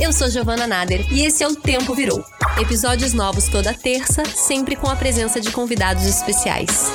Eu sou Giovana Nader e esse é o Tempo Virou. Episódios novos toda terça, sempre com a presença de convidados especiais.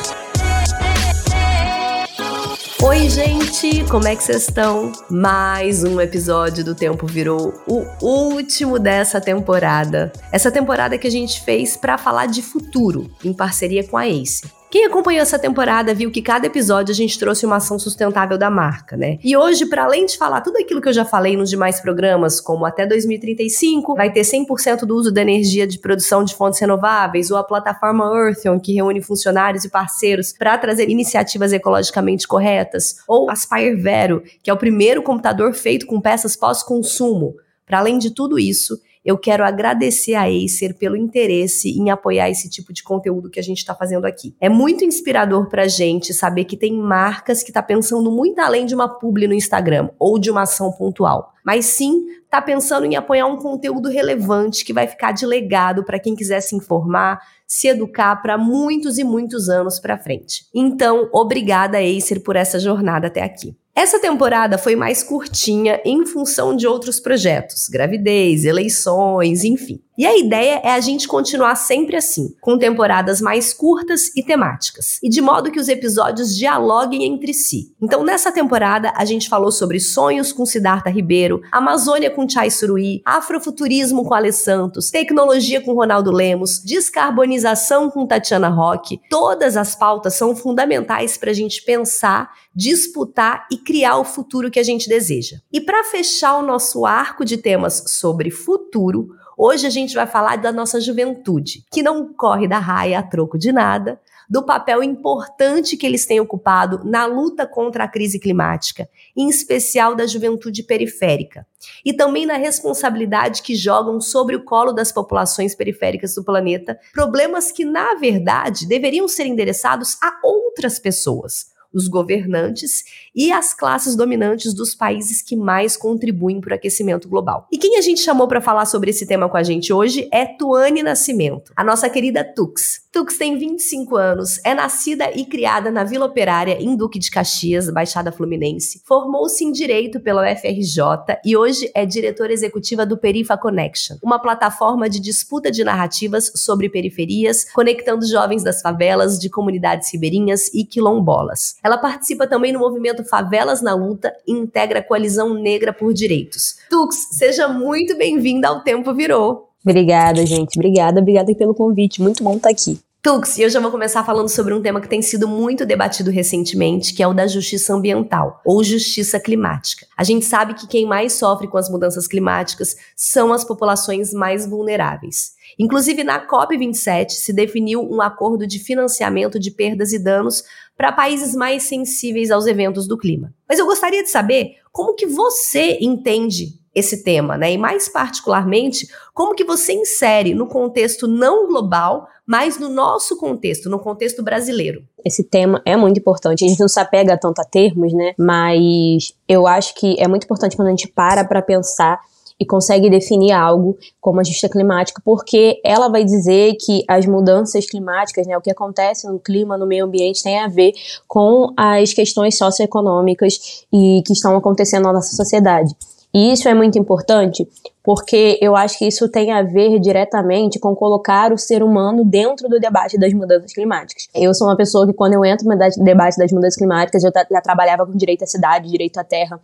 Oi, gente, como é que vocês estão? Mais um episódio do Tempo Virou, o último dessa temporada. Essa temporada que a gente fez para falar de futuro, em parceria com a Ace. Quem acompanhou essa temporada viu que cada episódio a gente trouxe uma ação sustentável da marca, né? E hoje, para além de falar tudo aquilo que eu já falei nos demais programas, como até 2035 vai ter 100% do uso da energia de produção de fontes renováveis, ou a plataforma Earthion, que reúne funcionários e parceiros para trazer iniciativas ecologicamente corretas, ou Aspire Vero, que é o primeiro computador feito com peças pós-consumo. Para além de tudo isso, eu quero agradecer a Acer pelo interesse em apoiar esse tipo de conteúdo que a gente está fazendo aqui. É muito inspirador para a gente saber que tem marcas que tá pensando muito além de uma publi no Instagram ou de uma ação pontual, mas sim tá pensando em apoiar um conteúdo relevante que vai ficar de legado para quem quiser se informar, se educar para muitos e muitos anos para frente. Então, obrigada Acer por essa jornada até aqui. Essa temporada foi mais curtinha em função de outros projetos, gravidez, eleições, enfim. E a ideia é a gente continuar sempre assim, com temporadas mais curtas e temáticas, e de modo que os episódios dialoguem entre si. Então, nessa temporada, a gente falou sobre sonhos com Siddhartha Ribeiro, Amazônia com Chai Suruí, afrofuturismo com Ale Santos, tecnologia com Ronaldo Lemos, descarbonização com Tatiana Roque. Todas as pautas são fundamentais para a gente pensar, disputar e criar o futuro que a gente deseja. E para fechar o nosso arco de temas sobre futuro, Hoje a gente vai falar da nossa juventude, que não corre da raia a troco de nada, do papel importante que eles têm ocupado na luta contra a crise climática, em especial da juventude periférica, e também na responsabilidade que jogam sobre o colo das populações periféricas do planeta, problemas que, na verdade, deveriam ser endereçados a outras pessoas os governantes e as classes dominantes dos países que mais contribuem para o aquecimento global. E quem a gente chamou para falar sobre esse tema com a gente hoje é Tuane Nascimento, a nossa querida Tux. Tux tem 25 anos, é nascida e criada na Vila Operária, em Duque de Caxias, Baixada Fluminense. Formou-se em Direito pela UFRJ e hoje é diretora executiva do Perifa Connection, uma plataforma de disputa de narrativas sobre periferias, conectando jovens das favelas, de comunidades ribeirinhas e quilombolas. Ela participa também no movimento Favelas na Luta e integra a Coalizão Negra por Direitos. Tux, seja muito bem-vinda ao Tempo Virou. Obrigada, gente. Obrigada, obrigada pelo convite. Muito bom estar aqui. Tux, e eu já vou começar falando sobre um tema que tem sido muito debatido recentemente, que é o da justiça ambiental, ou justiça climática. A gente sabe que quem mais sofre com as mudanças climáticas são as populações mais vulneráveis. Inclusive, na COP27 se definiu um acordo de financiamento de perdas e danos para países mais sensíveis aos eventos do clima. Mas eu gostaria de saber como que você entende esse tema, né? E mais particularmente, como que você insere no contexto não global, mas no nosso contexto, no contexto brasileiro. Esse tema é muito importante. A gente não se apega tanto a termos, né? Mas eu acho que é muito importante quando a gente para para pensar e consegue definir algo como a justiça climática, porque ela vai dizer que as mudanças climáticas, né, o que acontece no clima, no meio ambiente, tem a ver com as questões socioeconômicas e que estão acontecendo na nossa sociedade. E isso é muito importante porque eu acho que isso tem a ver diretamente com colocar o ser humano dentro do debate das mudanças climáticas. Eu sou uma pessoa que, quando eu entro no debate das mudanças climáticas, eu já trabalhava com direito à cidade, direito à terra.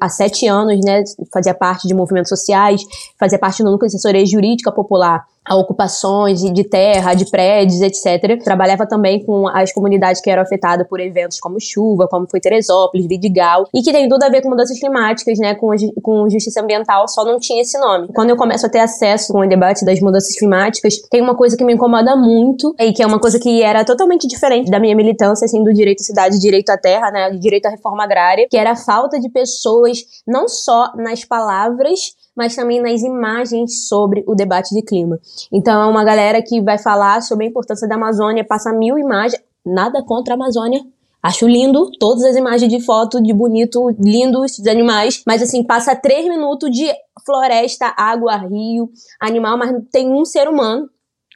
Há, sete anos, né, fazia parte de movimentos sociais, fazia parte do núcleo de assessoria jurídica popular a ocupações de terra, de prédios, etc. Trabalhava também com as comunidades que eram afetadas por eventos como chuva, como foi Teresópolis, Vidigal, e que tem tudo a ver com mudanças climáticas, né, com, com justiça ambiental, só não tinha esse nome. Quando eu começo a ter acesso com o debate das mudanças climáticas, tem uma coisa que me incomoda muito, e que é uma coisa que era totalmente diferente da minha militância, assim, do direito à cidade, direito à terra, né, direito à reforma agrária, que era a falta de pessoas, não só nas palavras, mas também nas imagens sobre o debate de clima. Então, é uma galera que vai falar sobre a importância da Amazônia, passa mil imagens, nada contra a Amazônia, Acho lindo todas as imagens de foto de bonito, lindos dos animais, mas assim, passa três minutos de floresta, água, rio, animal, mas tem um ser humano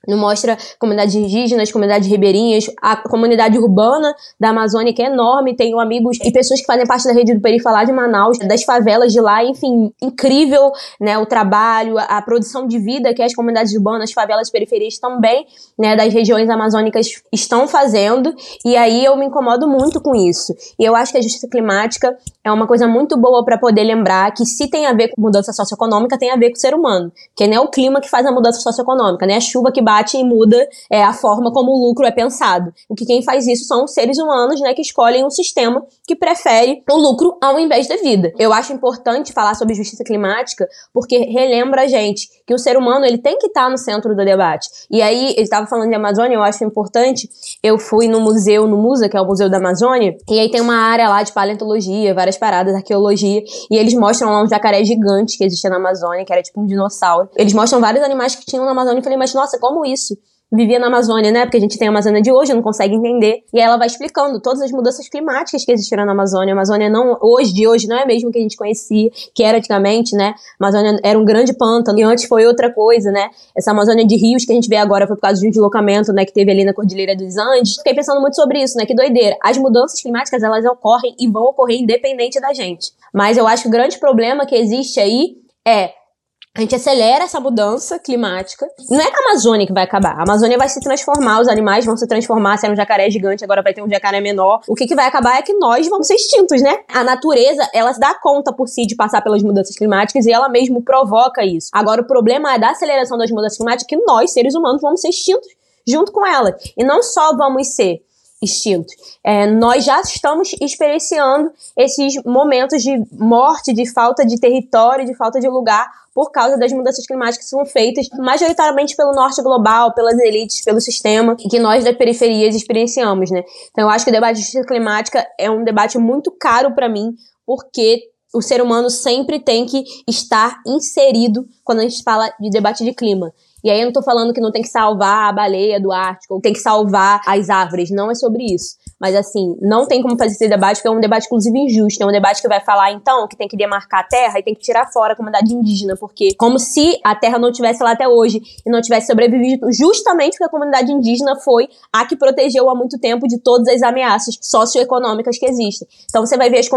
não mostra comunidades indígenas, comunidades ribeirinhas, a comunidade urbana da Amazônia, que é enorme. Tenho amigos e pessoas que fazem parte da rede do Perifalar de Manaus, das favelas de lá, enfim, incrível, né? O trabalho, a, produção de vida que as comunidades urbanas, favelas, periferias também, né? Das regiões amazônicas estão fazendo. E aí eu me incomodo muito com isso. E eu acho que a justiça climática é uma coisa muito boa para poder lembrar que se tem a ver com mudança socioeconômica, tem a ver com o ser humano. Que não é o clima que faz a mudança socioeconômica, né? A chuva que bate e muda é, a forma como o lucro é pensado. O que quem faz isso são os seres humanos, né, que escolhem um sistema que prefere o lucro ao invés da vida. Eu acho importante falar sobre justiça climática porque relembra a gente que o ser humano ele tem que estar tá no centro do debate. E aí, ele estava falando de Amazônia, eu acho importante. Eu fui no museu, no Musa, que é o Museu da Amazônia, e aí tem uma área lá de paleontologia, várias paradas, arqueologia, e eles mostram lá um jacaré gigante que existia na Amazônia, que era tipo um dinossauro. Eles mostram vários animais que tinham na Amazônia e falei, mas nossa, como isso? vivia na Amazônia, né? Porque a gente tem a Amazônia de hoje, não consegue entender. E aí ela vai explicando todas as mudanças climáticas que existiram na Amazônia. A Amazônia não, hoje, de hoje, não é mesmo que a gente conhecia, que era antigamente, né? A Amazônia era um grande pântano e antes foi outra coisa, né? Essa Amazônia de rios que a gente vê agora foi por causa de um deslocamento, né? Que teve ali na Cordilheira dos Andes. Fiquei pensando muito sobre isso, né? Que doideira. As mudanças climáticas, elas ocorrem e vão ocorrer independente da gente. Mas eu acho que o grande problema que existe aí é a gente acelera essa mudança climática. Não é a Amazônia que vai acabar. A Amazônia vai se transformar, os animais vão se transformar. Se era um jacaré gigante, agora vai ter um jacaré menor. O que, que vai acabar é que nós vamos ser extintos, né? A natureza, ela dá conta por si de passar pelas mudanças climáticas e ela mesmo provoca isso. Agora, o problema é da aceleração das mudanças climáticas que nós, seres humanos, vamos ser extintos junto com ela. E não só vamos ser extintos. É, nós já estamos experienciando esses momentos de morte, de falta de território, de falta de lugar por causa das mudanças climáticas que são feitas majoritariamente pelo norte global, pelas elites, pelo sistema que nós das periferias experienciamos, né? Então eu acho que o debate de justiça climática é um debate muito caro para mim, porque o ser humano sempre tem que estar inserido quando a gente fala de debate de clima. E aí eu não tô falando que não tem que salvar a baleia do Ártico, ou tem que salvar as árvores, não é sobre isso. Mas assim, não tem como fazer esse debate, porque é um debate, inclusive, injusto. É um debate que vai falar, então, que tem que demarcar a terra e tem que tirar fora a comunidade indígena, porque como se a terra não tivesse lá até hoje e não tivesse sobrevivido, justamente porque a comunidade indígena foi a que protegeu há muito tempo de todas as ameaças socioeconômicas que existem. Então você vai ver as,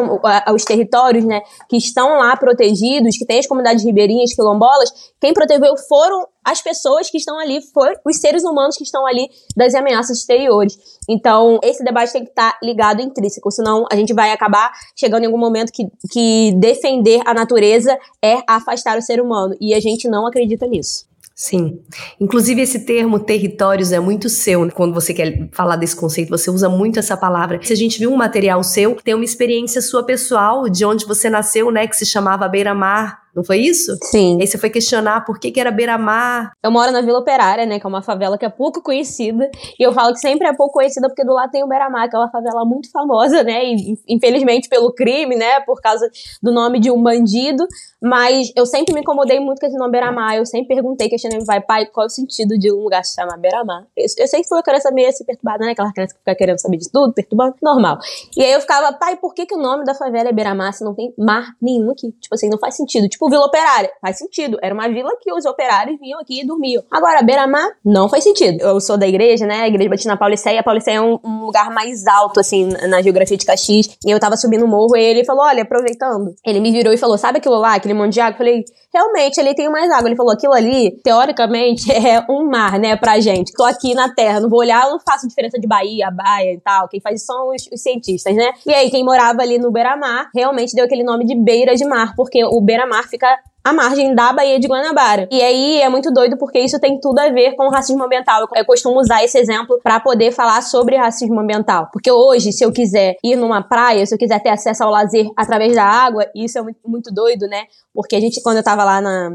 os territórios, né, que estão lá protegidos, que tem as comunidades ribeirinhas, quilombolas, quem protegeu foram as pessoas que estão ali, foram os seres humanos que estão ali das ameaças exteriores. Então, esse debate tem que estar tá ligado intrínseco, senão a gente vai acabar chegando em algum momento que, que defender a natureza é afastar o ser humano. E a gente não acredita nisso. Sim. Inclusive, esse termo territórios é muito seu. Né? Quando você quer falar desse conceito, você usa muito essa palavra. Se a gente viu um material seu, tem uma experiência sua pessoal, de onde você nasceu, né, que se chamava Beira-Mar, não foi isso? Sim. Aí você foi questionar por que, que era beira-mar. Eu moro na Vila Operária, né? Que é uma favela que é pouco conhecida. E eu falo que sempre é pouco conhecida porque do lado tem o Beira-Mar, que é uma favela muito famosa, né? E, infelizmente pelo crime, né? Por causa do nome de um bandido. Mas eu sempre me incomodei muito com esse nome Beira-Mar. Eu sempre perguntei, questionei meu pai, pai, qual é o sentido de um lugar se chamar Beira-Mar? Eu, eu sempre fui uma criança meio assim perturbada, né? Aquela criança que fica querendo saber de tudo, perturbando. Normal. E aí eu ficava, pai, por que, que o nome da favela é Beira-Mar se não tem mar nenhum aqui? Tipo assim, não faz sentido. Tipo, Vila Operária. Faz sentido. Era uma vila que os operários vinham aqui e dormiam. Agora, Beira-Mar, não faz sentido. Eu sou da igreja, né? A igreja Batina Pauliceia. A Pauliceia é um, um, lugar mais alto, assim, na geografia de Caxias. E eu tava subindo o morro e ele falou, olha, aproveitando. Ele me virou e falou, sabe aquilo lá, aquele monte de água? Eu falei, realmente, ali tem mais água. Ele falou, aquilo ali, teoricamente, é um mar, né, pra gente. Tô aqui na Terra, não vou olhar, não faço diferença de Bahia, Baia e tal. Quem faz são os, os cientistas, né? E aí, quem morava ali no Beira-Mar, realmente deu aquele nome de beira de mar, porque o Beira-Mar fica à margem da Baía de Guanabara. E aí é muito doido porque isso tem tudo a ver com o racismo ambiental. Eu costumo usar esse exemplo para poder falar sobre racismo ambiental. Porque hoje, se eu quiser ir numa praia, se eu quiser ter acesso ao lazer através da água, isso é muito, doido, né? Porque a gente, quando eu tava lá na,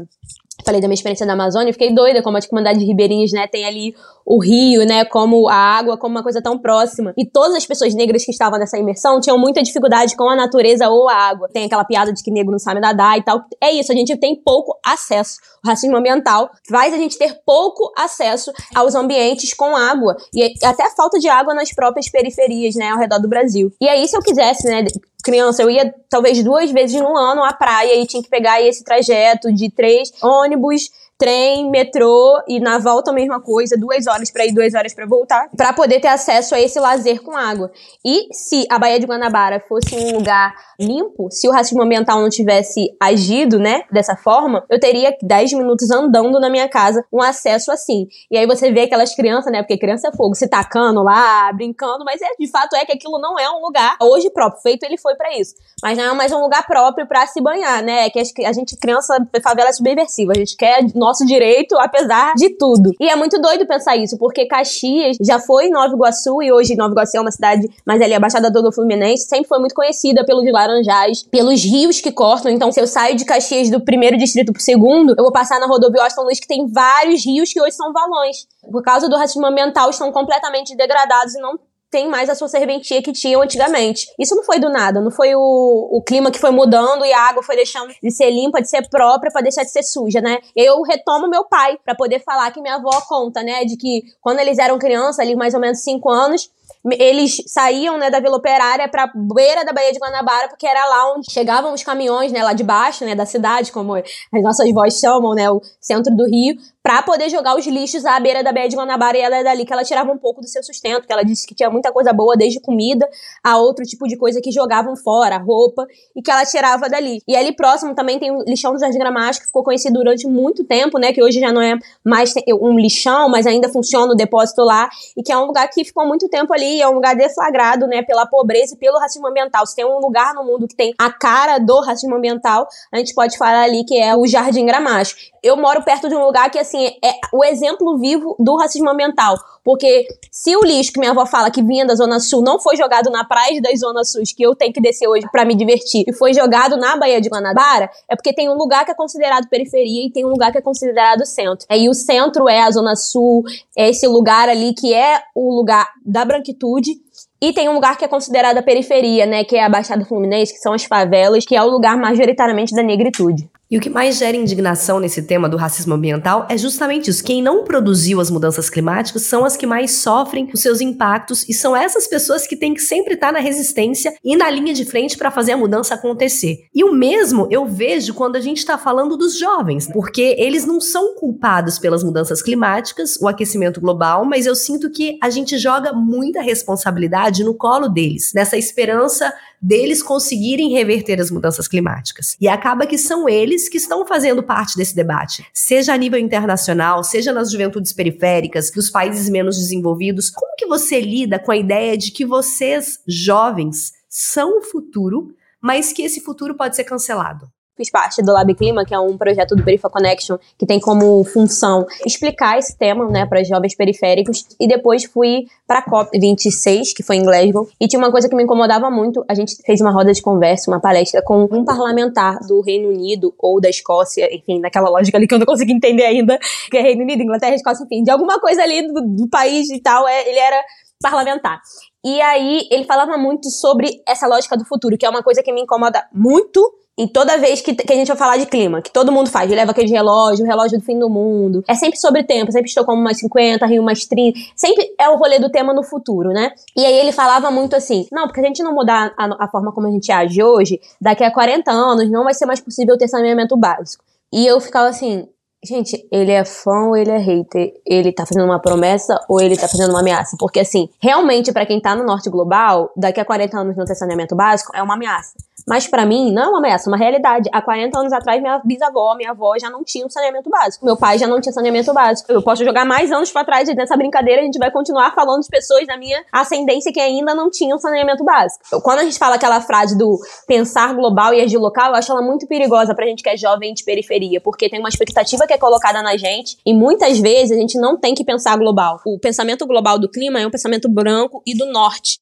falei da minha experiência da Amazônia, fiquei doida como a comunidade de ribeirinhos, né, tem ali o rio, né, como a água, como uma coisa tão próxima. E todas as pessoas negras que estavam nessa imersão tinham muita dificuldade com a natureza ou a água. Tem aquela piada de que negro não sabe nadar e tal. É isso, a gente tem pouco acesso. O racismo ambiental faz a gente ter pouco acesso aos ambientes com água e até falta de água nas próprias periferias, né, ao redor do Brasil. E aí, se eu quisesse, né, criança, eu ia talvez duas vezes no ano à praia e tinha que pegar esse trajeto de três ônibus trem, metrô e na volta a mesma coisa, duas horas para ir, duas horas para voltar, para poder ter acesso a esse lazer com água. E se a Baía de Guanabara fosse um lugar limpo, se o racismo ambiental não tivesse agido, né, dessa forma, eu teria 10 minutos andando na minha casa um acesso assim. E aí você vê aquelas crianças, né, porque criança é fogo, se tacando lá, brincando, mas é de fato é que aquilo não é um lugar hoje próprio, feito ele foi para isso. Mas não é mais um lugar próprio para se banhar, né? É que a gente criança favela é subversiva, a gente quer nosso direito apesar de tudo. E é muito doido pensar isso, porque Caxias já foi Nova Iguaçu e hoje Nova Iguaçu é uma cidade, mas ali a Baixada do Fluminense sempre foi muito conhecida pelos laranjais, pelos rios que cortam. Então, se eu saio de Caxias do primeiro distrito pro segundo, eu vou passar na rodovia Austin Luiz que tem vários rios que hoje são valões. Por causa do racismo ambiental, estão completamente degradados e não tem mais a sua serventia que tinham antigamente. Isso não foi do nada, não foi o, o clima que foi mudando e a água foi deixando de ser limpa, de ser própria para deixar de ser suja, né? Eu retomo meu pai para poder falar que minha avó conta, né, de que quando eles eram crianças, ali mais ou menos 5 anos, eles saíam, né, da Vila Operária pra beira da Baía de Guanabara, porque era lá onde chegavam os caminhões, né, lá de baixo, né, da cidade, como as nossas vozes chamam, né, o centro do Rio, para poder jogar os lixos à beira da Baía de Guanabara e ela é dali que ela tirava um pouco do seu sustento, que ela disse que tinha muita coisa boa, desde comida a outro tipo de coisa que jogavam fora, roupa, e que ela tirava dali. E ali próximo também tem o lixão do Jardim Gramacho, que ficou conhecido durante muito tempo, né, que hoje já não é mais um lixão, mas ainda funciona o depósito lá, e que é um lugar que ficou muito tempo ali, é um lugar deflagrado, né, pela pobreza e pelo racismo ambiental. Se tem um lugar no mundo que tem a cara do racismo ambiental, a gente pode falar ali que é o Jardim Gramacho. Eu moro perto de um lugar que, assim, é o exemplo vivo do racismo ambiental. Porque se o lixo que minha avó fala que vinha da Zona Sul não foi jogado na praia da Zona Sul, que eu tenho que descer hoje para me divertir, e foi jogado na Baía de Guanabara, é porque tem um lugar que é considerado periferia e tem um lugar que é considerado centro. E o centro é a Zona Sul, é esse lugar ali que é o lugar da branquitude, e tem um lugar que é considerado a periferia, né, que é a Baixada Fluminense, que são as favelas, que é o lugar majoritariamente da negritude. E o que mais gera indignação nesse tema do racismo ambiental é justamente isso. Quem não produziu as mudanças climáticas são as que mais sofrem os seus impactos e são essas pessoas que têm que sempre estar na resistência e na linha de frente para fazer a mudança acontecer. E o mesmo eu vejo quando a gente está falando dos jovens, porque eles não são culpados pelas mudanças climáticas, o aquecimento global, mas eu sinto que a gente joga muita responsabilidade no colo deles, nessa esperança deles conseguirem reverter as mudanças climáticas. E acaba que são eles que estão fazendo parte desse debate, seja a nível internacional, seja nas juventudes periféricas, dos países menos desenvolvidos. Como que você lida com a ideia de que vocês, jovens, são o futuro, mas que esse futuro pode ser cancelado? Fiz parte do Lab Clima, que é um projeto do Perifa Connection, que tem como função explicar esse tema, né, para jovens periféricos. E depois fui para a COP 26, que foi em Glasgow, e tinha uma coisa que me incomodava muito. A gente fez uma roda de conversa, uma palestra com um parlamentar do Reino Unido ou da Escócia, enfim, naquela lógica ali que eu não consegui entender ainda, que é Reino Unido, Inglaterra, Escócia, enfim, de alguma coisa ali do, do país e tal, é, ele era parlamentar. E aí ele falava muito sobre essa lógica do futuro, que é uma coisa que me incomoda muito e toda vez que, que a gente vai falar de clima, que todo mundo faz, leva aquele relógio, o relógio do fim do mundo. É sempre sobre tempo, sempre estou como mais 50, Rio mais 30. Sempre é o rolê do tema no futuro, né? E aí ele falava muito assim: não, porque a gente não mudar a, a forma como a gente age hoje, daqui a 40 anos não vai ser mais possível ter saneamento básico. E eu ficava assim, Gente, ele é fã ou ele é hater? Ele tá fazendo uma promessa ou ele tá fazendo uma ameaça? Porque, assim, realmente, para quem tá no norte global, daqui a 40 anos não ter saneamento básico é uma ameaça. Mas para mim, não é uma ameaça, é uma realidade. Há 40 anos atrás, minha bisavó, minha avó já não tinha um saneamento básico. Meu pai já não tinha saneamento básico. Eu posso jogar mais anos para trás e nessa brincadeira a gente vai continuar falando de pessoas da minha ascendência que ainda não tinham saneamento básico. Quando a gente fala aquela frase do pensar global e agir local, eu acho ela muito perigosa pra gente que é jovem de periferia, porque tem uma expectativa que é colocada na gente e muitas vezes a gente não tem que pensar global. O pensamento global do clima é um pensamento branco e do norte.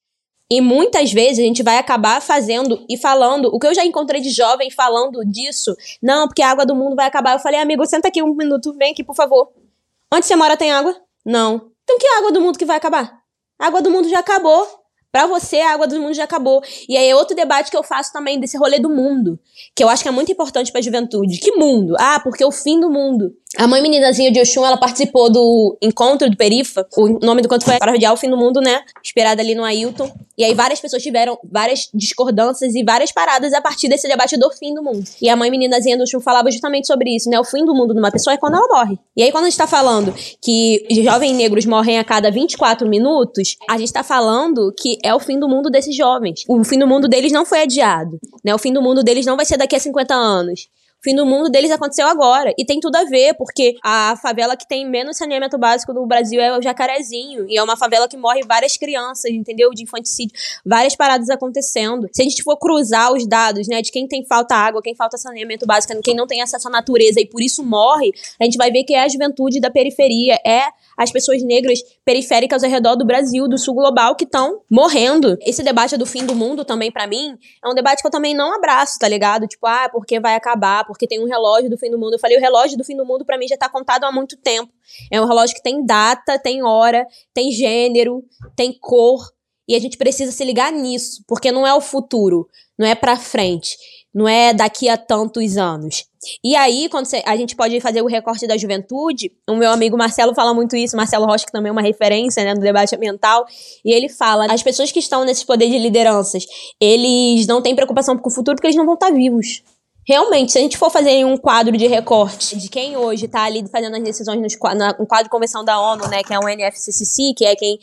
E muitas vezes a gente vai acabar fazendo e falando, o que eu já encontrei de jovem falando disso, não, porque a água do mundo vai acabar. Eu falei, amigo, senta aqui um minuto, vem aqui, por favor. Onde você mora tem água? Não. Então que água do mundo que vai acabar? A água do mundo já acabou. Para você, a água do mundo já acabou. E aí é outro debate que eu faço também desse rolê do mundo, que eu acho que é muito importante para a juventude. Que mundo? Ah, porque é o fim do mundo. A mãe meninazinha de Oxum, ela participou do encontro do Perifa. O nome do canto foi Parodial Fim do Mundo, né? Inspirada ali no Ailton. E aí várias pessoas tiveram várias discordâncias e várias paradas a partir desse debate do fim do mundo. E a mãe meninazinha do Oxum falava justamente sobre isso, né? O fim do mundo de uma pessoa é quando ela morre. E aí quando a gente tá falando que jovens negros morrem a cada 24 minutos, a gente tá falando que é o fim do mundo desses jovens. O fim do mundo deles não foi adiado, né? O fim do mundo deles não vai ser daqui a 50 anos. O fim do mundo deles aconteceu agora. E tem tudo a ver, porque a favela que tem menos saneamento básico no Brasil é o Jacarezinho. E é uma favela que morre várias crianças, entendeu? De infanticídio. Várias paradas acontecendo. Se a gente for cruzar os dados, né, de quem tem falta água, quem falta saneamento básico, quem não tem acesso à natureza e por isso morre, a gente vai ver que é a juventude da periferia, é as pessoas negras periféricas ao redor do Brasil, do sul global, que estão morrendo. Esse debate do fim do mundo também, para mim, é um debate que eu também não abraço, tá ligado? Tipo, ah, porque vai acabar, porque tem um relógio do fim do mundo. Eu falei, o relógio do fim do mundo para mim já tá contado há muito tempo. É um relógio que tem data, tem hora, tem gênero, tem cor. E a gente precisa se ligar nisso, porque não é o futuro, não é para frente, não é daqui a tantos anos. E aí, quando a gente pode fazer o recorte da juventude, o meu amigo Marcelo fala muito isso, Marcelo Rocha, que também é uma referência né, no debate ambiental, e ele fala: as pessoas que estão nesses poderes de lideranças, eles não têm preocupação com o futuro porque eles não vão estar vivos. Realmente, se a gente for fazer um quadro de recorte de quem hoje está ali fazendo as decisões no quadro de convenção da ONU, né, que é o NFCCC, que é quem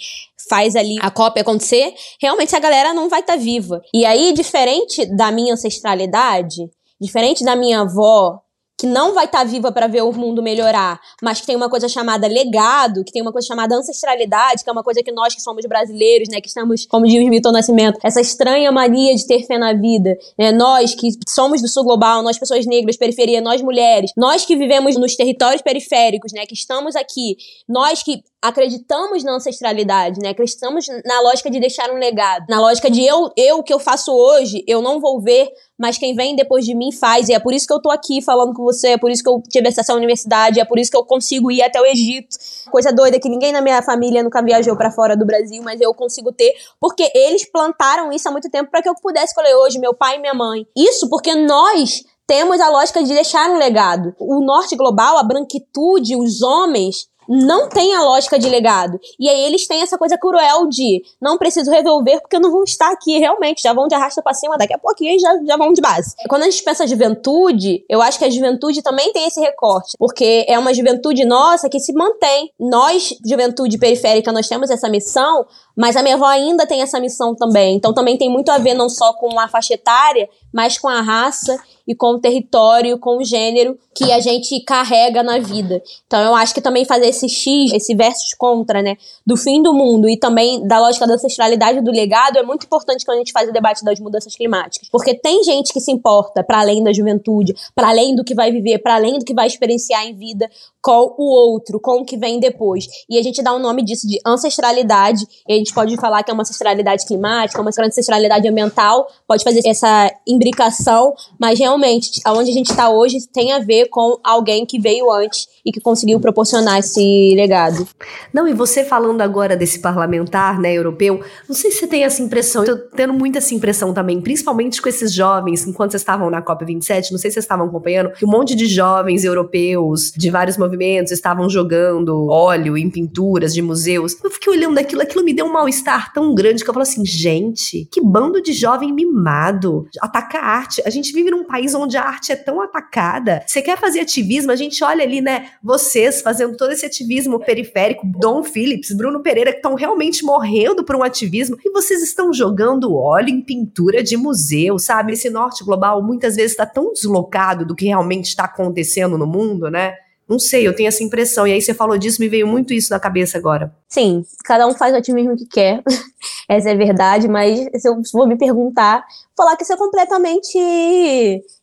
faz ali a cópia acontecer, realmente essa galera não vai estar tá viva. E aí, diferente da minha ancestralidade, diferente da minha avó, que não vai estar tá viva para ver o mundo melhorar, mas que tem uma coisa chamada legado, que tem uma coisa chamada ancestralidade, que é uma coisa que nós que somos brasileiros, né, que estamos, como diz Milton Nascimento, essa estranha mania de ter fé na vida, né, nós que somos do sul global, nós pessoas negras, periferia, nós mulheres, nós que vivemos nos territórios periféricos, né, que estamos aqui, nós que acreditamos na ancestralidade, né? Acreditamos na lógica de deixar um legado, na lógica de eu, eu que eu faço hoje, eu não vou ver, mas quem vem depois de mim faz. E é por isso que eu tô aqui falando com você, é por isso que eu tive acesso à universidade, é por isso que eu consigo ir até o Egito. Coisa doida que ninguém na minha família nunca viajou para fora do Brasil, mas eu consigo ter, porque eles plantaram isso há muito tempo para que eu pudesse escolher hoje, meu pai e minha mãe. Isso porque nós temos a lógica de deixar um legado. O norte global, a branquitude, os homens, não tem a lógica de legado. E aí eles têm essa coisa cruel de não preciso resolver porque eu não vou estar aqui realmente. Já vão de arrasta pra cima, daqui a pouquinho já, já vão de base. Quando a gente pensa juventude, eu acho que a juventude também tem esse recorte. Porque é uma juventude nossa que se mantém. Nós, juventude periférica, nós temos essa missão, mas a minha avó ainda tem essa missão também. Então também tem muito a ver não só com a faixa etária, mas com a raça e com o território, com o gênero que a gente carrega na vida. Então eu acho que também fazer esse X, esse versus contra, né, do fim do mundo e também da lógica da ancestralidade do legado é muito importante quando a gente faz o debate das mudanças climáticas. Porque tem gente que se importa para além da juventude, para além do que vai viver, para além do que vai experienciar em vida com o outro, com o que vem depois. E a gente dá o um nome disso de ancestralidade, e a gente pode falar que é uma ancestralidade climática, uma ancestralidade ambiental, pode fazer essa imbricação, mas realmente, aonde a gente está hoje tem a ver com alguém que veio antes e que conseguiu proporcionar esse legado. Não, e você falando agora desse parlamentar, né, europeu, não sei se você tem essa impressão, eu tô tendo muita essa impressão também, principalmente com esses jovens, enquanto vocês estavam na COP27, não sei se vocês estavam acompanhando, que um monte de jovens europeus de vários movimentos estavam jogando óleo em pinturas de museus. Eu fiquei olhando aquilo, aquilo me deu um mal-estar tão grande que eu falo assim, gente, que bando de jovem mimado, ataca a arte. A gente vive num país onde a arte é tão atacada. Você quer fazer ativismo, a gente olha ali, né, vocês fazendo todo esse ativismo periférico, Dom Phillips, Bruno Pereira, que estão realmente morrendo por um ativismo, e vocês estão jogando óleo em pintura de museu, sabe? Esse norte global muitas vezes está tão deslocado do que realmente está acontecendo no mundo, né? Não sei, eu tenho essa impressão. E aí você falou disso, me veio muito isso na cabeça agora. Sim, cada um faz o ativismo que quer. essa é verdade, mas se eu for me perguntar, falar que isso é completamente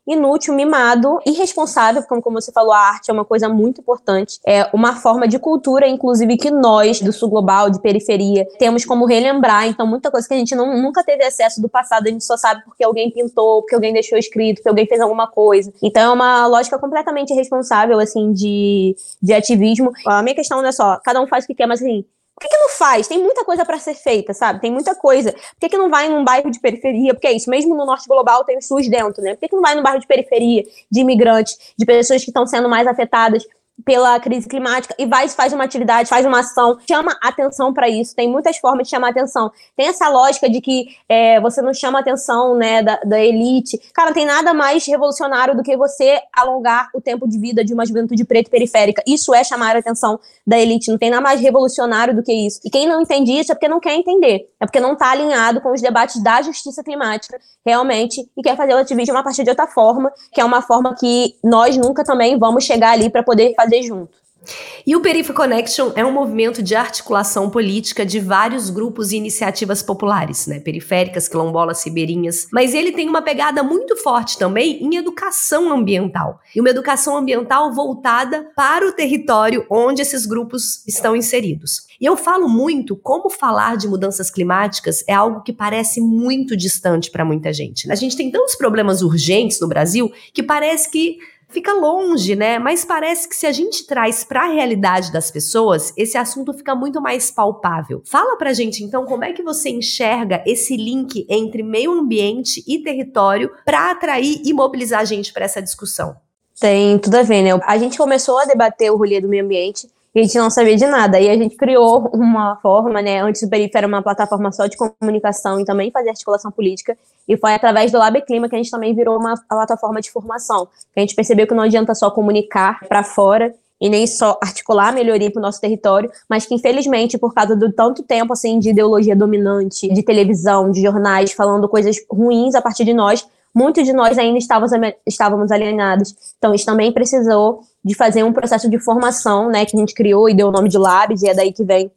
inútil, mimado, irresponsável, como, como você falou, a arte é uma coisa muito importante. É uma forma de cultura, inclusive, que nós, do sul global, de periferia, temos como relembrar. Então, muita coisa que a gente não, nunca teve acesso do passado, a gente só sabe porque alguém pintou, porque alguém deixou escrito, porque alguém fez alguma coisa. Então, é uma lógica completamente irresponsável, assim, de, de ativismo. A minha questão não é só, cada um faz o que quer, mas assim, por que, que não faz? Tem muita coisa para ser feita, sabe? Tem muita coisa. Por que, que não vai num bairro de periferia? Porque é isso, mesmo no norte global tem o SUS dentro, né? Por que, que não vai num bairro de periferia, de imigrantes, de pessoas que estão sendo mais afetadas pela crise climática e vai faz uma atividade, faz uma ação, chama atenção para isso. Tem muitas formas de chamar atenção. Tem essa lógica de que é, você não chama atenção né, da, da elite. Cara, não tem nada mais revolucionário do que você alongar o tempo de vida de uma juventude preta e periférica. Isso é chamar a atenção da elite. Não tem nada mais revolucionário do que isso. E quem não entende isso é porque não quer entender. É porque não está alinhado com os debates da justiça climática, realmente, e quer fazer o ativismo a partir de outra forma, que é uma forma que nós nunca também vamos chegar ali para poder fazer junto. E o Perifa Connection é um movimento de articulação política de vários grupos e iniciativas populares, né? Periféricas, quilombolas, ribeirinhas. Mas ele tem uma pegada muito forte também em educação ambiental. E uma educação ambiental voltada para o território onde esses grupos estão inseridos. E eu falo muito como falar de mudanças climáticas é algo que parece muito distante para muita gente. Né? A gente tem tantos problemas urgentes no Brasil que parece que fica longe, né? Mas parece que se a gente traz para a realidade das pessoas, esse assunto fica muito mais palpável. Fala pra gente então como é que você enxerga esse link entre meio ambiente e território para atrair e mobilizar a gente para essa discussão. Tem tudo a ver, né? A gente começou a debater o rolê do meio ambiente a gente não sabia de nada. E a gente criou uma forma, né? Antes o Perifa era uma plataforma só de comunicação e também fazia articulação política. E foi através do Lab Clima que a gente também virou uma plataforma de formação. A gente percebeu que não adianta só comunicar para fora e nem só articular a melhoria para o nosso território, mas que infelizmente por causa do tanto tempo assim de ideologia dominante, de televisão, de jornais falando coisas ruins a partir de nós, muitos de nós ainda estávamos, estávamos alienados. Então, isso também precisou de fazer um processo de formação, né, que a gente criou e deu o nome de Labs, e é daí que vem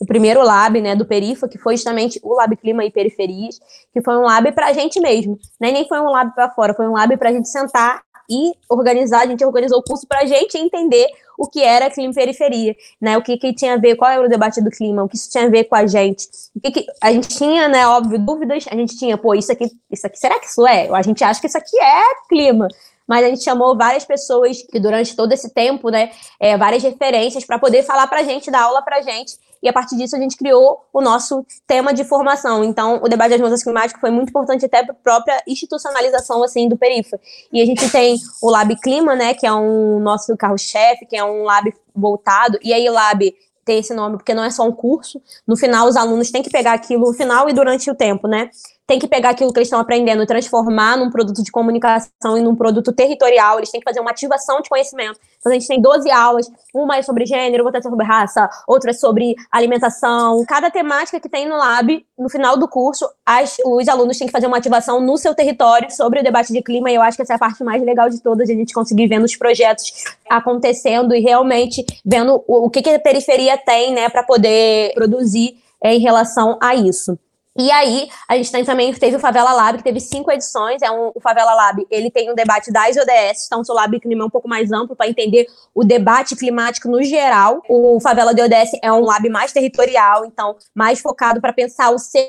o primeiro lab, né, do Perifa, que foi justamente o Lab Clima e Periferias, que foi um lab para a gente mesmo, né, nem foi um lab para fora, foi um lab para a gente sentar e organizar, a gente organizou o curso para a gente entender o que era clima e periferia, né? O que, que tinha a ver, qual era o debate do clima, o que isso tinha a ver com a gente. O que, que a gente tinha, né, óbvio, dúvidas, a gente tinha, pô, isso aqui, isso aqui, será que isso é? A gente acha que isso aqui é clima mas a gente chamou várias pessoas que durante todo esse tempo, né, é, várias referências para poder falar para a gente, dar aula para a gente, e a partir disso a gente criou o nosso tema de formação. Então, o debate das mudanças climáticas foi muito importante até para a própria institucionalização, assim, do Perifa. E a gente tem o Lab Clima, né, que é um nosso carro-chefe, que é um lab voltado, e aí lab tem esse nome porque não é só um curso. No final, os alunos têm que pegar aquilo no final e durante o tempo, né? Tem que pegar aquilo que eles estão aprendendo e transformar num produto de comunicação e num produto territorial. Eles têm que fazer uma ativação de conhecimento. Então, a gente tem 12 aulas, uma é sobre gênero, outra é sobre raça, outra é sobre alimentação. Cada temática que tem no lab, no final do curso, as, os alunos têm que fazer uma ativação no seu território sobre o debate de clima, e eu acho que essa é a parte mais legal de todas, a gente conseguir vendo os projetos acontecendo e realmente vendo o, o que, que a periferia tem, né, para poder produzir é, em relação a isso. E aí, a gente tem, também teve o Favela Lab, que teve cinco edições. É um, o Favela Lab, ele tem um debate das ODS, então o seu Lab Clima é um pouco mais amplo para entender o debate climático no geral. O Favela de ODS é um lab mais territorial, então mais focado para pensar o seu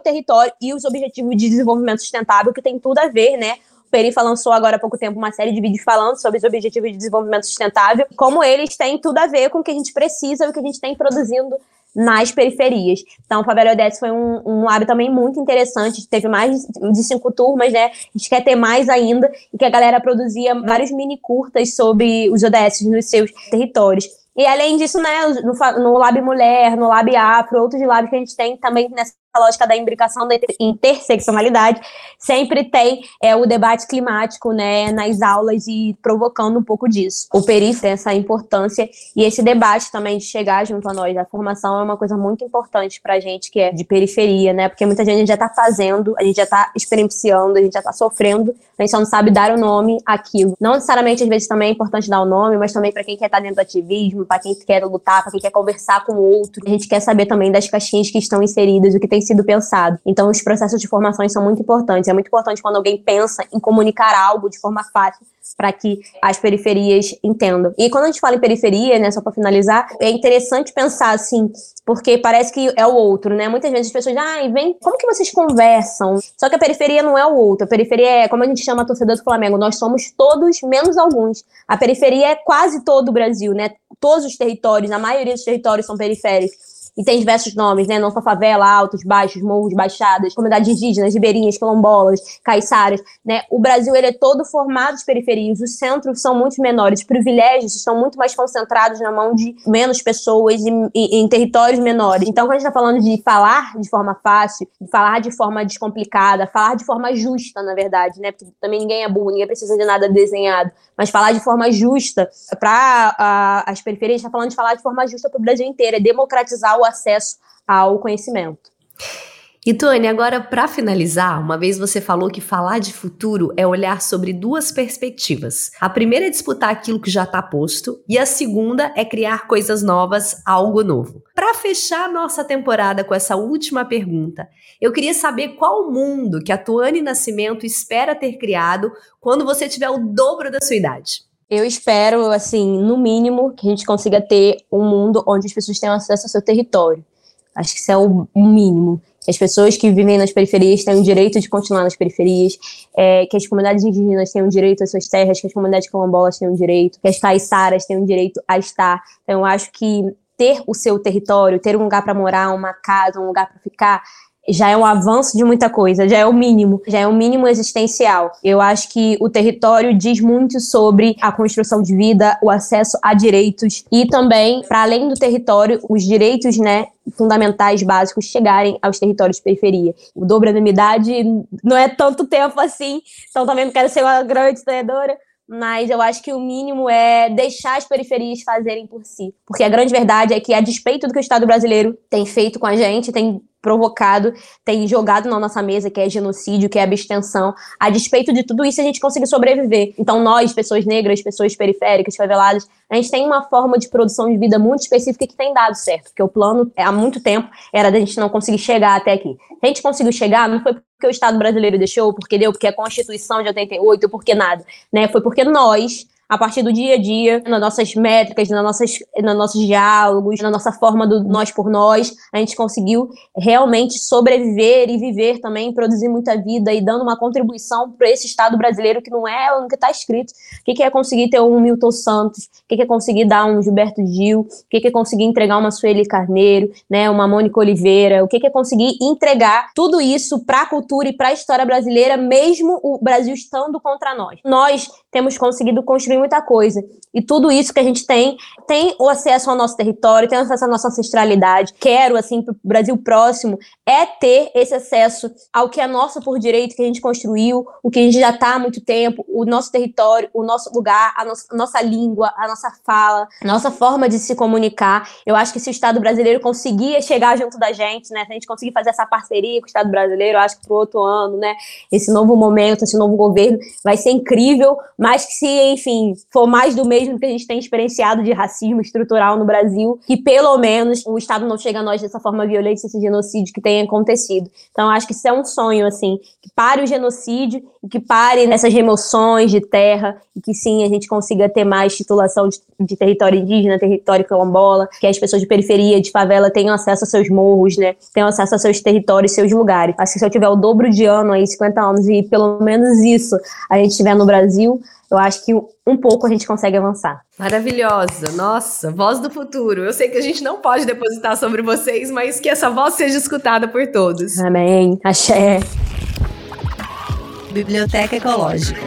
território e os objetivos de desenvolvimento sustentável, que tem tudo a ver, né? Perifa lançou agora há pouco tempo uma série de vídeos falando sobre os objetivos de desenvolvimento sustentável, como eles têm tudo a ver com o que a gente precisa o que a gente tem produzindo nas periferias. Então, o Favela ODS foi um, um lab também muito interessante, teve mais de cinco turmas, né? A gente quer ter mais ainda, e que a galera produzia vários mini curtas sobre os ODS nos seus territórios. E além disso, né, no, no Lab Mulher, no Lab Afro, outros labs que a gente tem também nessa lógica da imbricação da interseccionalidade, sempre tem é, o debate climático né, nas aulas e provocando um pouco disso. O Perif tem essa importância e esse debate também de chegar junto a nós. A formação é uma coisa muito importante para a gente que é de periferia, né? Porque muita gente já está fazendo, a gente já está experienciando, a gente já está sofrendo, a gente só não sabe dar o nome àquilo. Não necessariamente, às vezes, também é importante dar o nome, mas também para quem quer estar tá dentro do ativismo, para quem quer lutar, para quem quer conversar com o outro. A gente quer saber também das caixinhas que estão inseridas, o que tem sido pensado. Então, os processos de formação são muito importantes. É muito importante quando alguém pensa em comunicar algo de forma fácil para que as periferias entendam. E quando a gente fala em periferia, né, só para finalizar, é interessante pensar assim, porque parece que é o outro, né? Muitas vezes as pessoas, ah, vem, como que vocês conversam? Só que a periferia não é o outro. A periferia é, como a gente chama a torcedor do Flamengo, nós somos todos menos alguns. A periferia é quase todo o Brasil, né? Todos os territórios, a maioria dos territórios são periféricos. E tem diversos nomes, né? Não só favela, altos, baixos, morros, baixadas, comunidades indígenas, ribeirinhas, quilombolas, caiçaras, né? O Brasil, ele é todo formado de periferias, os centros são muito menores, os privilégios estão muito mais concentrados na mão de menos pessoas e, em territórios menores. Então, quando a gente está falando de falar de forma fácil, de falar de forma descomplicada, falar de forma justa, na verdade, né? Porque também ninguém é burro, ninguém precisa de nada desenhado, mas falar de forma justa para as periferias, está falando de falar de forma justa para o Brasil inteiro, é democratizar o acesso ao conhecimento. E Tony, agora para finalizar, uma vez você falou que falar de futuro é olhar sobre duas perspectivas. A primeira é disputar aquilo que já está posto e a segunda é criar coisas novas, algo novo. Para fechar nossa temporada com essa última pergunta, eu queria saber qual mundo que a Tuane Nascimento espera ter criado quando você tiver o dobro da sua idade. Eu espero, assim, no mínimo, que a gente consiga ter um mundo onde as pessoas tenham acesso ao seu território. Acho que isso é o mínimo. Que as pessoas que vivem nas periferias têm o direito de continuar nas periferias, é, que as comunidades indígenas tenham direito às suas terras, que as comunidades quilombolas tenham direito, que as caiçaras tenham direito a estar. Então, eu acho que ter o seu território, ter um lugar para morar, uma casa, um lugar para ficar, já é um avanço de muita coisa, já é o mínimo, já é o mínimo existencial. Eu acho que o território diz muito sobre a construção de vida, o acesso a direitos e também, para além do território, os direitos, né, fundamentais básicos chegarem aos territórios de periferia. O dobro da minha idade não é tanto tempo assim, então também não quero ser uma grande historiadora, mas eu acho que o mínimo é deixar as periferias fazerem por si. Porque a grande verdade é que, a despeito do que o Estado brasileiro tem feito com a gente, tem provocado, tem jogado na nossa mesa, que é genocídio, que é abstenção. A despeito de tudo isso, a gente conseguiu sobreviver. Então, nós, pessoas negras, pessoas periféricas, faveladas, a gente tem uma forma de produção de vida muito específica que tem dado certo. Porque o plano, há muito tempo, era da gente não conseguir chegar até aqui. A gente conseguiu chegar, não foi porque o Estado brasileiro deixou, porque deu, porque a Constituição de 88, porque nada. Né? Foi porque nós a partir do dia a dia, nas nossas métricas, nas nossas, nos nossos diálogos, na nossa forma do nós por nós, a gente conseguiu realmente sobreviver e viver também, produzir muita vida e dando uma contribuição para esse Estado brasileiro que não é o que está escrito. O que, é conseguir ter um Milton Santos? O que, é conseguir dar um Gilberto Gil? O que, é conseguir entregar uma Sueli Carneiro, né, uma Mônica Oliveira? O que, é conseguir entregar tudo isso para a cultura e para a história brasileira, mesmo o Brasil estando contra nós? Nós temos conseguido construir muita coisa. E tudo isso que a gente tem, tem o acesso ao nosso território, tem acesso à nossa ancestralidade. Quero, assim, para o Brasil próximo, é ter esse acesso ao que é nosso por direito, que a gente construiu, o que a gente já está há muito tempo, o nosso território, o nosso lugar, a, no a nossa língua, a nossa fala, a nossa forma de se comunicar. Eu acho que se o Estado brasileiro conseguir chegar junto da gente, né, se a gente conseguir fazer essa parceria com o Estado brasileiro, acho que para o outro ano, né, esse novo momento, esse novo governo, vai ser incrível, mas que se, enfim, for mais do mesmo que a gente tem experienciado de racismo estrutural no Brasil, que pelo menos o Estado não chega a nós dessa forma violenta, esse genocídio que tem acontecido. Então, acho que isso é um sonho, assim, que pare o genocídio e que pare nessas remoções de terra e que sim, a gente consiga ter mais titulação de, de território indígena, território quilombola, que as pessoas de periferia, de favela tenham acesso aos seus morros, né, tenham acesso aos seus territórios, seus lugares. Acho que se eu tiver o dobro de ano aí, 50 anos, e pelo menos isso a gente tiver no Brasil, eu acho que um pouco a gente consegue avançar. Maravilhosa, nossa, voz do futuro. Eu sei que a gente não pode depositar sobre vocês, mas que essa voz seja escutada por todos. Amém. Axé. Biblioteca Ecológica.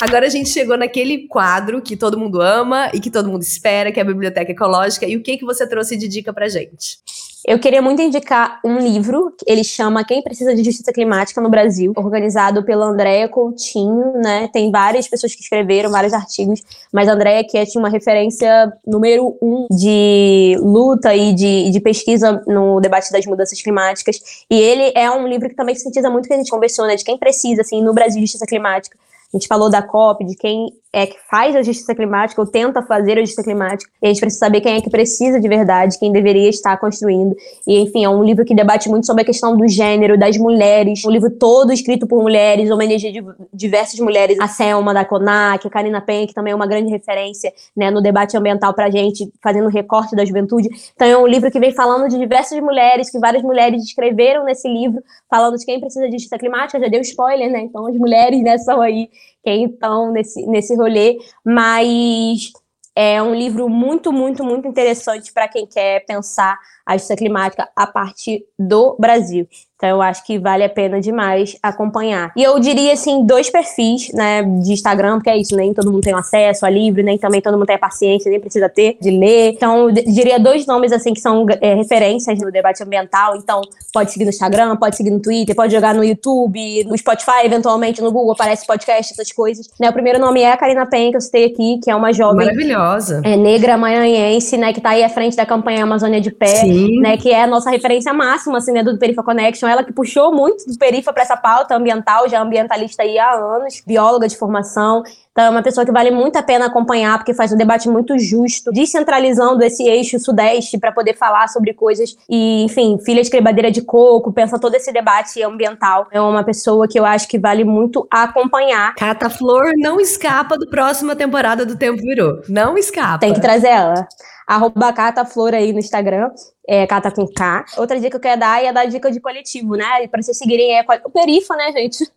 Agora a gente chegou naquele quadro que todo mundo ama e que todo mundo espera, que é a Biblioteca Ecológica. E o que, que você trouxe de dica pra gente? Eu queria muito indicar um livro, ele chama Quem Precisa de Justiça Climática no Brasil, organizado pela Andréa Coutinho, né? Tem várias pessoas que escreveram vários artigos, mas a Andréa que é uma referência número um de luta e de, de, pesquisa no debate das mudanças climáticas. E ele é um livro que também sintetiza muito o que a gente conversou, né? De quem precisa, assim, no Brasil, de justiça climática. A gente falou da COP, de quem é que faz a justiça climática ou tenta fazer a justiça climática. E a gente precisa saber quem é que precisa de verdade, quem deveria estar construindo. E, enfim, é um livro que debate muito sobre a questão do gênero, das mulheres. Um livro todo escrito por mulheres, homenageia de diversas mulheres. A Selma da CONAC, a Karina Penha, que também é uma grande referência né, no debate ambiental pra gente, fazendo recorte da juventude. Então, é um livro que vem falando de diversas mulheres, que várias mulheres escreveram nesse livro, falando de quem precisa de justiça climática. Já deu spoiler, né? Então, as mulheres né, são aí quem estão nesse, nesse rolê, mas É um livro muito, muito, muito interessante para quem quer pensar a justiça climática a partir do Brasil. Então eu acho que vale a pena demais acompanhar. E eu diria assim, dois perfis, né, de Instagram, porque é isso, nem todo mundo tem acesso a livro, nem também todo mundo tem paciência, nem precisa ter de ler. Então eu diria dois nomes assim que são é, referências no debate ambiental. Então pode seguir no Instagram, pode seguir no Twitter, pode jogar no YouTube, no Spotify, eventualmente no Google aparece podcast, essas coisas. Né, o primeiro nome é a Karina Pen, que eu citei aqui, que é uma jovem maravilhosa, é, negra maranhense, né, que tá aí à frente da campanha Amazônia de Pé, Sim. Né, que é a nossa referência máxima assim, né, do Perifa Connection ela que puxou muito do Perifa para essa pauta ambiental, já é ambientalista aí há anos, bióloga de formação. Então, é uma pessoa que vale muito a pena acompanhar, porque faz um debate muito justo, descentralizando esse eixo sudeste para poder falar sobre coisas. E, enfim, filha de crebadeira de coco, pensa todo esse debate ambiental. É uma pessoa que eu acho que vale muito acompanhar. Cata Flor não escapa do próxima temporada do Tempo Virou. Não escapa. Tem que trazer ela arroba Cata Flor aí no Instagram, é, Cata com K. Outra dica que eu quero dar é dar dica de coletivo, né? Pra vocês seguirem é o Perifa, né, gente?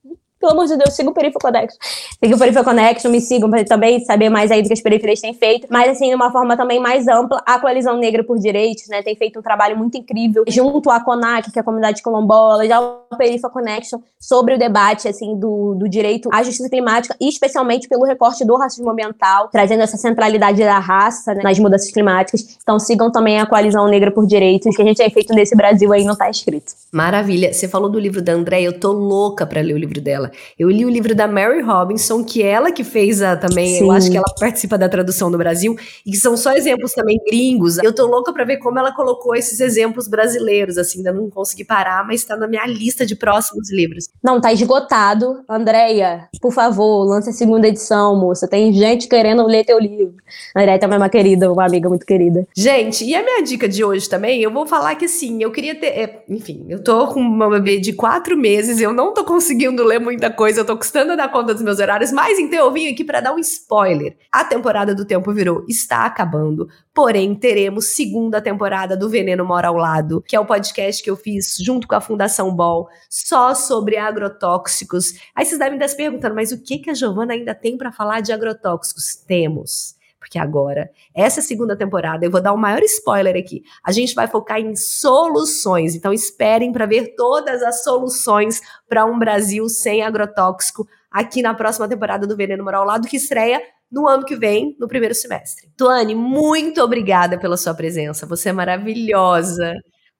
Pelo amor de Deus, siga o Perifa Connection. Siga o Perifa Connection, me sigam para também saber mais aí do que as periferias têm feito. Mas, assim, de uma forma também mais ampla, a Coalizão Negra por Direitos, né, tem feito um trabalho muito incrível junto à CONAC, que é a comunidade quilombola, já o Perifa Connection, sobre o debate, assim, do, do direito à justiça climática e especialmente pelo recorte do racismo ambiental, trazendo essa centralidade da raça né, nas mudanças climáticas. Então, sigam também a Coalizão Negra por Direitos, que a gente tem feito nesse Brasil aí, não está escrito. Maravilha. Você falou do livro da André, eu tô louca para ler o livro dela. Eu li o livro da Mary Robinson, que ela que fez a também, Sim. eu acho que ela participa da tradução no Brasil, e que são só exemplos também gringos. Eu tô louca para ver como ela colocou esses exemplos brasileiros, assim, ainda não consegui parar, mas tá na minha lista de próximos livros. Não, tá esgotado. Andréia, por favor, lance a segunda edição, moça. Tem gente querendo ler teu livro. Andréia também é uma querida, uma amiga muito querida. Gente, e a minha dica de hoje também, eu vou falar que assim, eu queria ter. É, enfim, eu tô com uma bebê de quatro meses, eu não tô conseguindo ler muita coisa, eu tô custando a dar conta dos meus horários, mas então eu vim aqui para dar um spoiler. A temporada do Tempo Virou está acabando, porém teremos segunda temporada do Veneno Mora ao Lado, que é o podcast que eu fiz junto com a Fundação Ball, só sobre agrotóxicos. Aí vocês devem estar se perguntando, mas o que, que a Giovana ainda tem para falar de agrotóxicos? Temos porque agora, essa segunda temporada, eu vou dar o um maior spoiler aqui. A gente vai focar em soluções. Então esperem para ver todas as soluções para um Brasil sem agrotóxico aqui na próxima temporada do Veneno Moral Lado, que estreia no ano que vem, no primeiro semestre. Tuane, muito obrigada pela sua presença. Você é maravilhosa.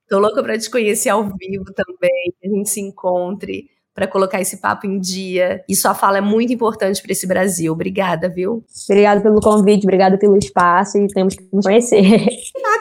Tô louca para te conhecer ao vivo também, que a gente se encontre para colocar esse papo em dia. E sua fala é muito importante para esse Brasil. Obrigada, viu? Obrigada pelo convite, obrigada pelo espaço e temos que nos conhecer.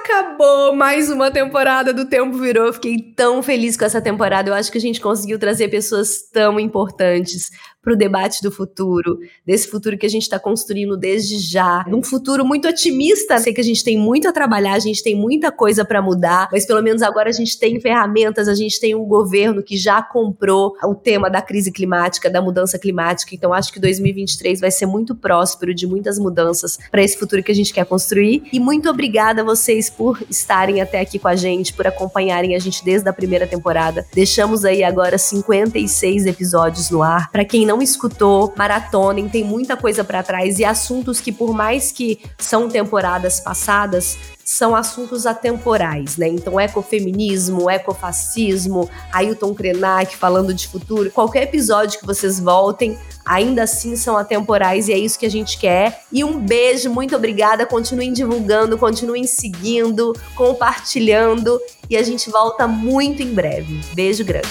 Acabou mais uma temporada do Tempo Virou. Fiquei tão feliz com essa temporada. Eu acho que a gente conseguiu trazer pessoas tão importantes para o debate do futuro, desse futuro que a gente está construindo desde já, um futuro muito otimista. Sei que a gente tem muito a trabalhar, a gente tem muita coisa para mudar, mas pelo menos agora a gente tem ferramentas, a gente tem um governo que já comprou o tema da crise climática, da mudança climática. Então acho que 2023 vai ser muito próspero de muitas mudanças para esse futuro que a gente quer construir. E muito obrigada a vocês por estarem até aqui com a gente, por acompanharem a gente desde a primeira temporada. Deixamos aí agora 56 episódios no ar. Para quem não não escutou, maratonem, tem muita coisa para trás e assuntos que, por mais que são temporadas passadas, são assuntos atemporais, né? Então, ecofeminismo, ecofascismo, Ailton Krenak falando de futuro, qualquer episódio que vocês voltem, ainda assim são atemporais e é isso que a gente quer. E um beijo, muito obrigada. Continuem divulgando, continuem seguindo, compartilhando e a gente volta muito em breve. Beijo grande.